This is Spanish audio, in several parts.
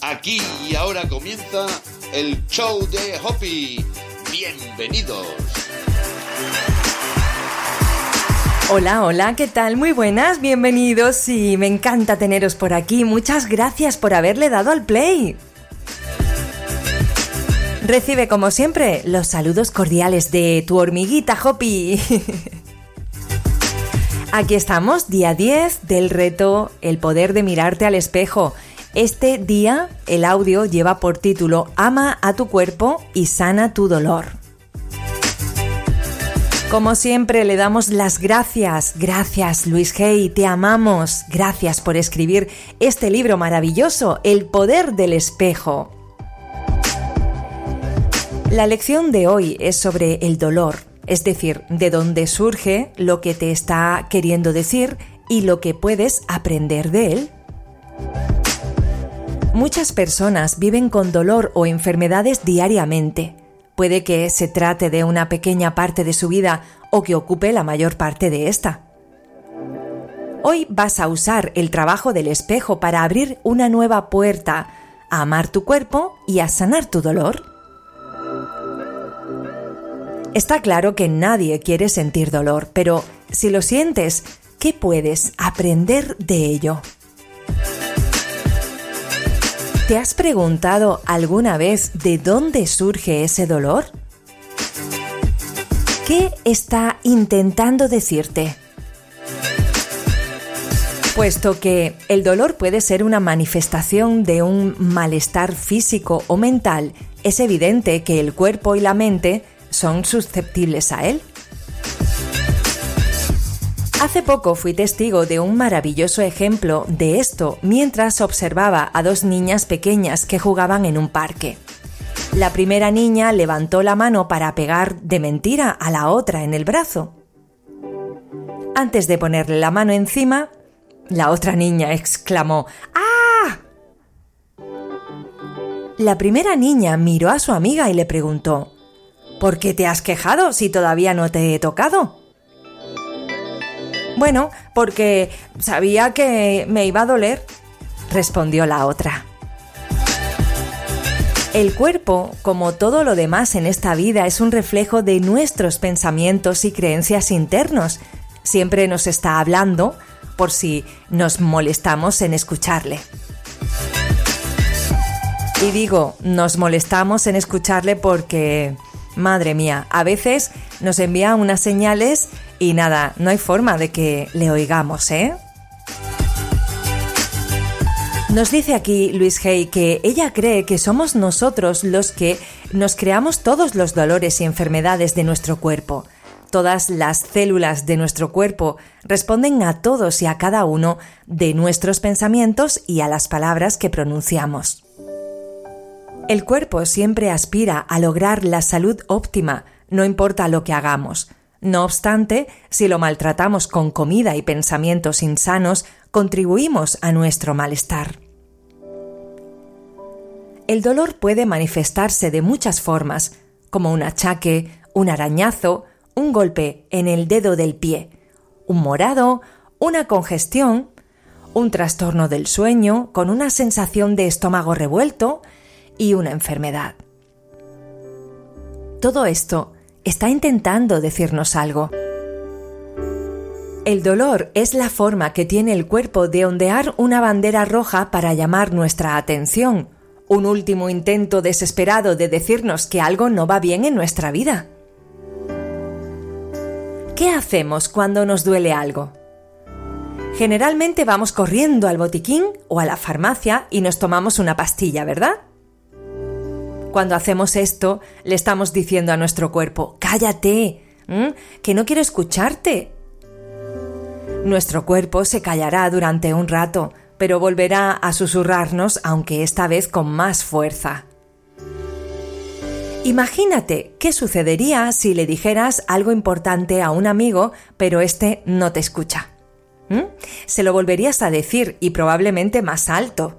Aquí y ahora comienza el show de Hoppy. Bienvenidos. Hola, hola, ¿qué tal? Muy buenas, bienvenidos y me encanta teneros por aquí. Muchas gracias por haberle dado al play. Recibe como siempre los saludos cordiales de tu hormiguita Hoppy. Aquí estamos, día 10 del reto El poder de mirarte al espejo. Este día el audio lleva por título Ama a tu cuerpo y sana tu dolor. Como siempre le damos las gracias, gracias Luis Hay, te amamos, gracias por escribir este libro maravilloso, El poder del espejo. La lección de hoy es sobre el dolor, es decir, de dónde surge lo que te está queriendo decir y lo que puedes aprender de él. Muchas personas viven con dolor o enfermedades diariamente. Puede que se trate de una pequeña parte de su vida o que ocupe la mayor parte de esta. Hoy vas a usar el trabajo del espejo para abrir una nueva puerta, a amar tu cuerpo y a sanar tu dolor. Está claro que nadie quiere sentir dolor, pero si lo sientes, ¿qué puedes aprender de ello? ¿Te has preguntado alguna vez de dónde surge ese dolor? ¿Qué está intentando decirte? Puesto que el dolor puede ser una manifestación de un malestar físico o mental, es evidente que el cuerpo y la mente son susceptibles a él. Hace poco fui testigo de un maravilloso ejemplo de esto mientras observaba a dos niñas pequeñas que jugaban en un parque. La primera niña levantó la mano para pegar de mentira a la otra en el brazo. Antes de ponerle la mano encima, la otra niña exclamó ¡Ah! La primera niña miró a su amiga y le preguntó ¿Por qué te has quejado si todavía no te he tocado? Bueno, porque sabía que me iba a doler, respondió la otra. El cuerpo, como todo lo demás en esta vida, es un reflejo de nuestros pensamientos y creencias internos. Siempre nos está hablando por si nos molestamos en escucharle. Y digo, nos molestamos en escucharle porque Madre mía, a veces nos envía unas señales y nada, no hay forma de que le oigamos, ¿eh? Nos dice aquí Luis Hay que ella cree que somos nosotros los que nos creamos todos los dolores y enfermedades de nuestro cuerpo. Todas las células de nuestro cuerpo responden a todos y a cada uno de nuestros pensamientos y a las palabras que pronunciamos. El cuerpo siempre aspira a lograr la salud óptima, no importa lo que hagamos. No obstante, si lo maltratamos con comida y pensamientos insanos, contribuimos a nuestro malestar. El dolor puede manifestarse de muchas formas, como un achaque, un arañazo, un golpe en el dedo del pie, un morado, una congestión, un trastorno del sueño con una sensación de estómago revuelto, y una enfermedad. Todo esto está intentando decirnos algo. El dolor es la forma que tiene el cuerpo de ondear una bandera roja para llamar nuestra atención, un último intento desesperado de decirnos que algo no va bien en nuestra vida. ¿Qué hacemos cuando nos duele algo? Generalmente vamos corriendo al botiquín o a la farmacia y nos tomamos una pastilla, ¿verdad? Cuando hacemos esto, le estamos diciendo a nuestro cuerpo, cállate, que no quiero escucharte. Nuestro cuerpo se callará durante un rato, pero volverá a susurrarnos, aunque esta vez con más fuerza. Imagínate qué sucedería si le dijeras algo importante a un amigo, pero este no te escucha. Se lo volverías a decir y probablemente más alto.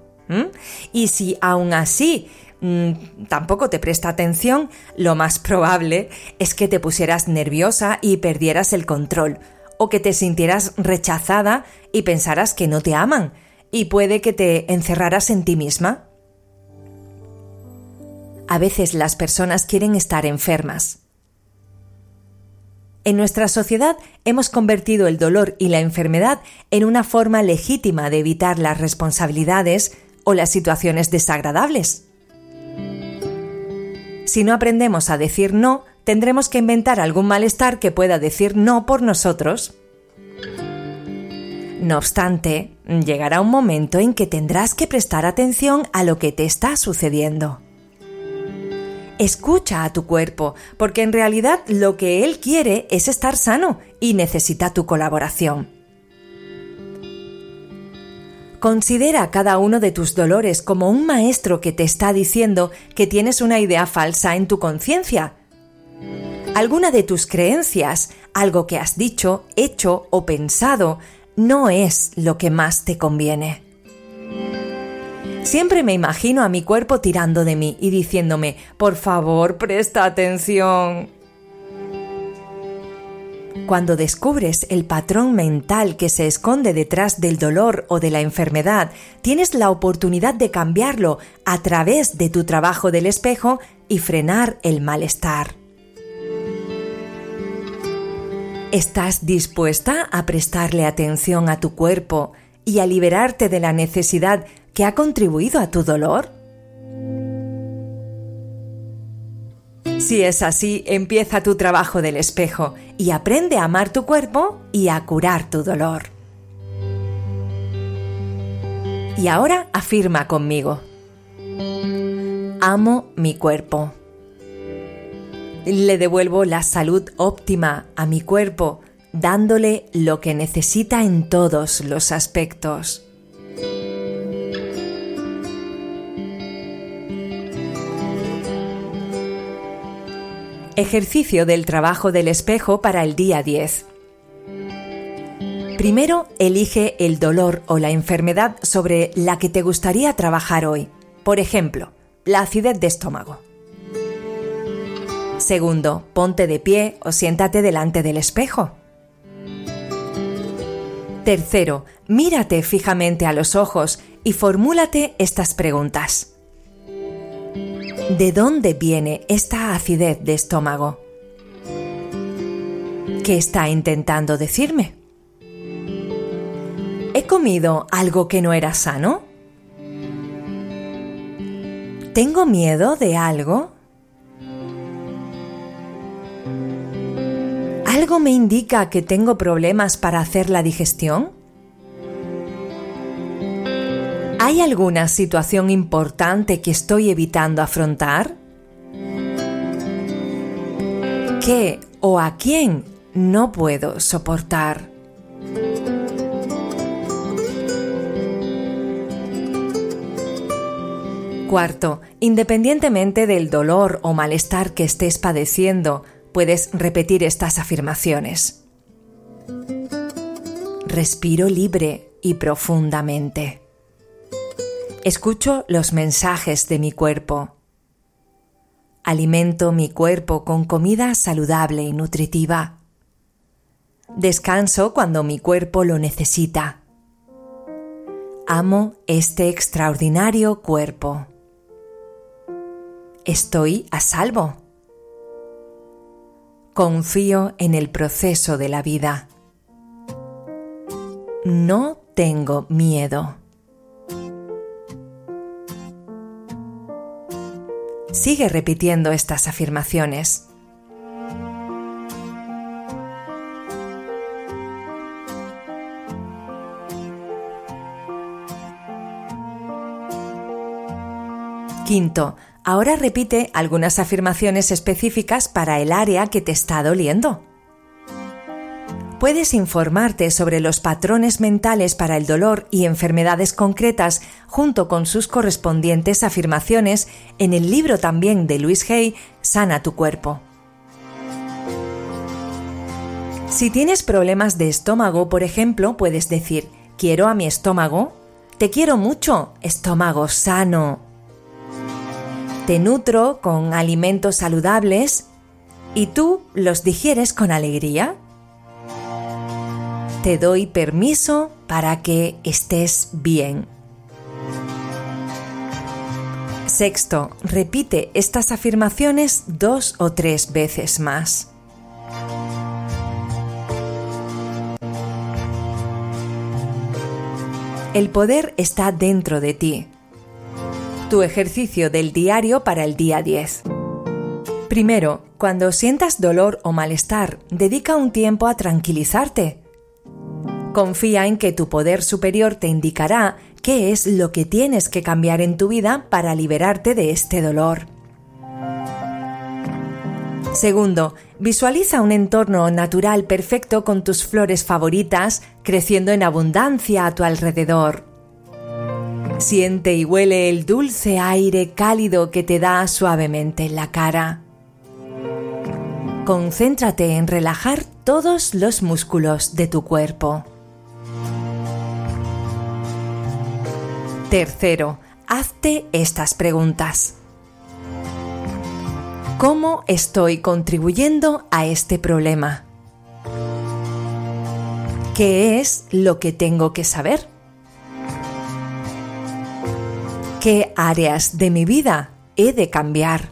Y si aún así Mm, tampoco te presta atención, lo más probable es que te pusieras nerviosa y perdieras el control, o que te sintieras rechazada y pensaras que no te aman, y puede que te encerraras en ti misma. A veces las personas quieren estar enfermas. En nuestra sociedad hemos convertido el dolor y la enfermedad en una forma legítima de evitar las responsabilidades o las situaciones desagradables. Si no aprendemos a decir no, tendremos que inventar algún malestar que pueda decir no por nosotros. No obstante, llegará un momento en que tendrás que prestar atención a lo que te está sucediendo. Escucha a tu cuerpo, porque en realidad lo que él quiere es estar sano y necesita tu colaboración. Considera cada uno de tus dolores como un maestro que te está diciendo que tienes una idea falsa en tu conciencia. Alguna de tus creencias, algo que has dicho, hecho o pensado, no es lo que más te conviene. Siempre me imagino a mi cuerpo tirando de mí y diciéndome, por favor, presta atención. Cuando descubres el patrón mental que se esconde detrás del dolor o de la enfermedad, tienes la oportunidad de cambiarlo a través de tu trabajo del espejo y frenar el malestar. ¿Estás dispuesta a prestarle atención a tu cuerpo y a liberarte de la necesidad que ha contribuido a tu dolor? Si es así, empieza tu trabajo del espejo y aprende a amar tu cuerpo y a curar tu dolor. Y ahora afirma conmigo. Amo mi cuerpo. Le devuelvo la salud óptima a mi cuerpo, dándole lo que necesita en todos los aspectos. Ejercicio del trabajo del espejo para el día 10. Primero, elige el dolor o la enfermedad sobre la que te gustaría trabajar hoy. Por ejemplo, la acidez de estómago. Segundo, ponte de pie o siéntate delante del espejo. Tercero, mírate fijamente a los ojos y formúlate estas preguntas. ¿De dónde viene esta acidez de estómago? ¿Qué está intentando decirme? ¿He comido algo que no era sano? ¿Tengo miedo de algo? ¿Algo me indica que tengo problemas para hacer la digestión? ¿Hay alguna situación importante que estoy evitando afrontar? ¿Qué o a quién no puedo soportar? Cuarto, independientemente del dolor o malestar que estés padeciendo, puedes repetir estas afirmaciones. Respiro libre y profundamente. Escucho los mensajes de mi cuerpo. Alimento mi cuerpo con comida saludable y nutritiva. Descanso cuando mi cuerpo lo necesita. Amo este extraordinario cuerpo. Estoy a salvo. Confío en el proceso de la vida. No tengo miedo. Sigue repitiendo estas afirmaciones. Quinto, ahora repite algunas afirmaciones específicas para el área que te está doliendo puedes informarte sobre los patrones mentales para el dolor y enfermedades concretas junto con sus correspondientes afirmaciones en el libro también de Luis Hay, Sana tu cuerpo. Si tienes problemas de estómago, por ejemplo, puedes decir, quiero a mi estómago, te quiero mucho, estómago sano. Te nutro con alimentos saludables y tú los digieres con alegría. Te doy permiso para que estés bien. Sexto, repite estas afirmaciones dos o tres veces más. El poder está dentro de ti. Tu ejercicio del diario para el día 10. Primero, cuando sientas dolor o malestar, dedica un tiempo a tranquilizarte. Confía en que tu poder superior te indicará qué es lo que tienes que cambiar en tu vida para liberarte de este dolor. Segundo, visualiza un entorno natural perfecto con tus flores favoritas creciendo en abundancia a tu alrededor. Siente y huele el dulce aire cálido que te da suavemente en la cara. Concéntrate en relajar todos los músculos de tu cuerpo. Tercero, hazte estas preguntas. ¿Cómo estoy contribuyendo a este problema? ¿Qué es lo que tengo que saber? ¿Qué áreas de mi vida he de cambiar?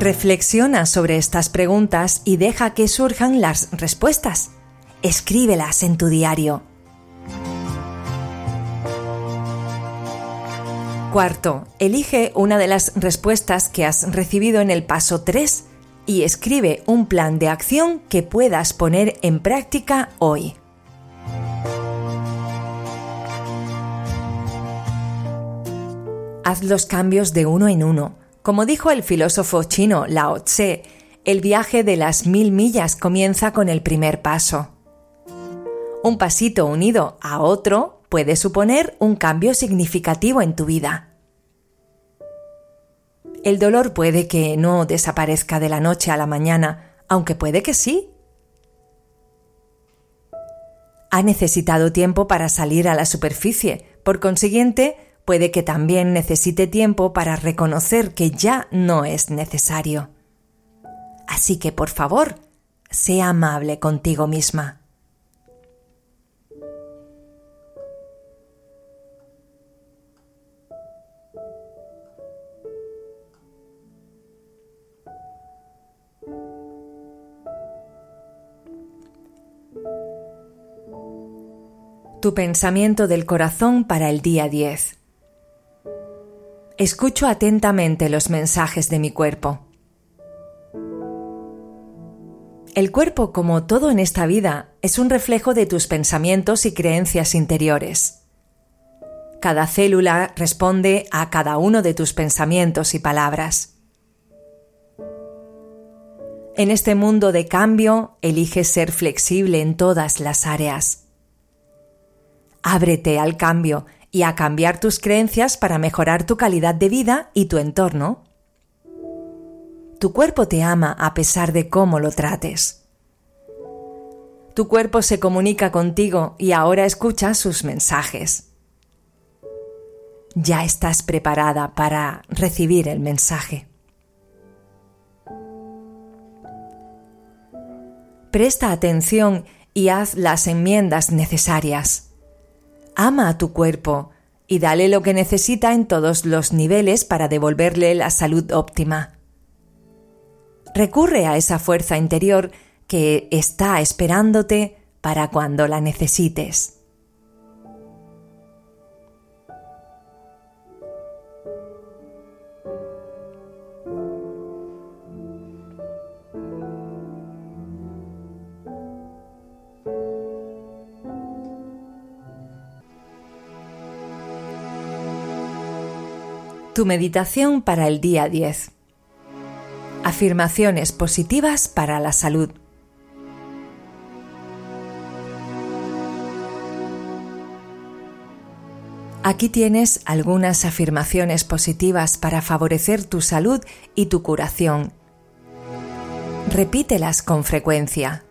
Reflexiona sobre estas preguntas y deja que surjan las respuestas. Escríbelas en tu diario. Cuarto, elige una de las respuestas que has recibido en el paso 3 y escribe un plan de acción que puedas poner en práctica hoy. Haz los cambios de uno en uno. Como dijo el filósofo chino Lao Tse, el viaje de las mil millas comienza con el primer paso. Un pasito unido a otro puede suponer un cambio significativo en tu vida. El dolor puede que no desaparezca de la noche a la mañana, aunque puede que sí. Ha necesitado tiempo para salir a la superficie, por consiguiente, puede que también necesite tiempo para reconocer que ya no es necesario. Así que, por favor, sea amable contigo misma. Tu pensamiento del corazón para el día 10. Escucho atentamente los mensajes de mi cuerpo. El cuerpo, como todo en esta vida, es un reflejo de tus pensamientos y creencias interiores. Cada célula responde a cada uno de tus pensamientos y palabras. En este mundo de cambio, eliges ser flexible en todas las áreas. Ábrete al cambio y a cambiar tus creencias para mejorar tu calidad de vida y tu entorno. Tu cuerpo te ama a pesar de cómo lo trates. Tu cuerpo se comunica contigo y ahora escucha sus mensajes. Ya estás preparada para recibir el mensaje. Presta atención y haz las enmiendas necesarias. Ama a tu cuerpo y dale lo que necesita en todos los niveles para devolverle la salud óptima. Recurre a esa fuerza interior que está esperándote para cuando la necesites. Tu meditación para el día 10. Afirmaciones positivas para la salud. Aquí tienes algunas afirmaciones positivas para favorecer tu salud y tu curación. Repítelas con frecuencia.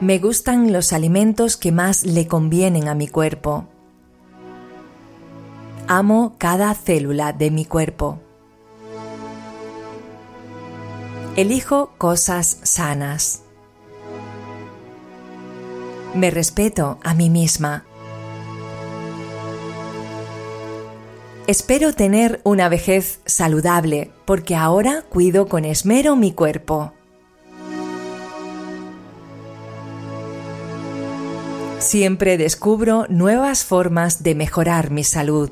Me gustan los alimentos que más le convienen a mi cuerpo. Amo cada célula de mi cuerpo. Elijo cosas sanas. Me respeto a mí misma. Espero tener una vejez saludable porque ahora cuido con esmero mi cuerpo. Siempre descubro nuevas formas de mejorar mi salud.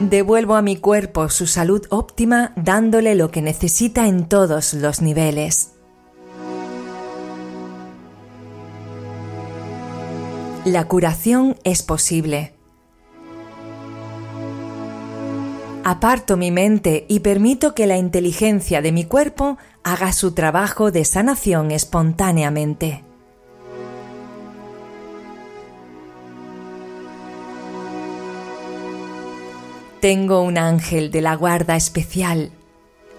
Devuelvo a mi cuerpo su salud óptima dándole lo que necesita en todos los niveles. La curación es posible. Aparto mi mente y permito que la inteligencia de mi cuerpo haga su trabajo de sanación espontáneamente. Tengo un ángel de la guarda especial.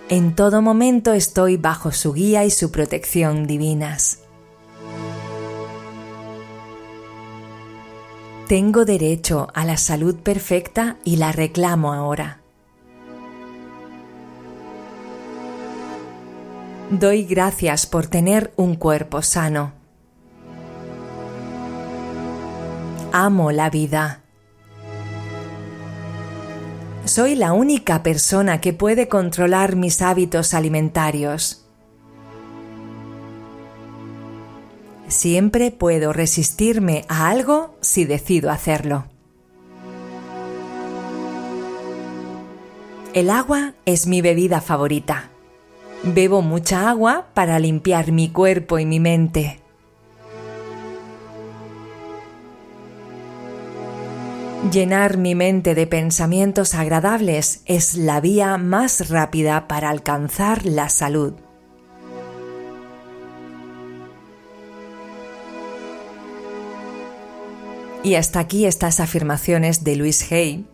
En todo momento estoy bajo su guía y su protección divinas. Tengo derecho a la salud perfecta y la reclamo ahora. Doy gracias por tener un cuerpo sano. Amo la vida. Soy la única persona que puede controlar mis hábitos alimentarios. Siempre puedo resistirme a algo si decido hacerlo. El agua es mi bebida favorita. Bebo mucha agua para limpiar mi cuerpo y mi mente. Llenar mi mente de pensamientos agradables es la vía más rápida para alcanzar la salud. Y hasta aquí estas afirmaciones de Luis Hay.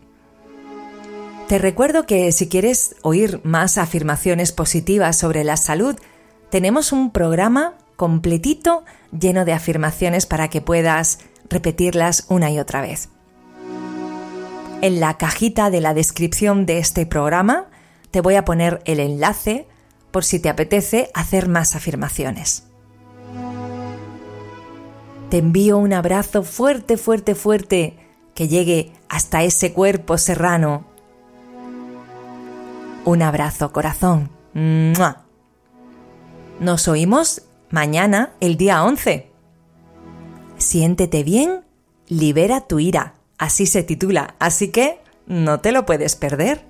Te recuerdo que si quieres oír más afirmaciones positivas sobre la salud, tenemos un programa completito lleno de afirmaciones para que puedas repetirlas una y otra vez. En la cajita de la descripción de este programa te voy a poner el enlace por si te apetece hacer más afirmaciones. Te envío un abrazo fuerte, fuerte, fuerte que llegue hasta ese cuerpo serrano. Un abrazo, corazón. Nos oímos mañana, el día 11. Siéntete bien, libera tu ira así se titula, así que no te lo puedes perder.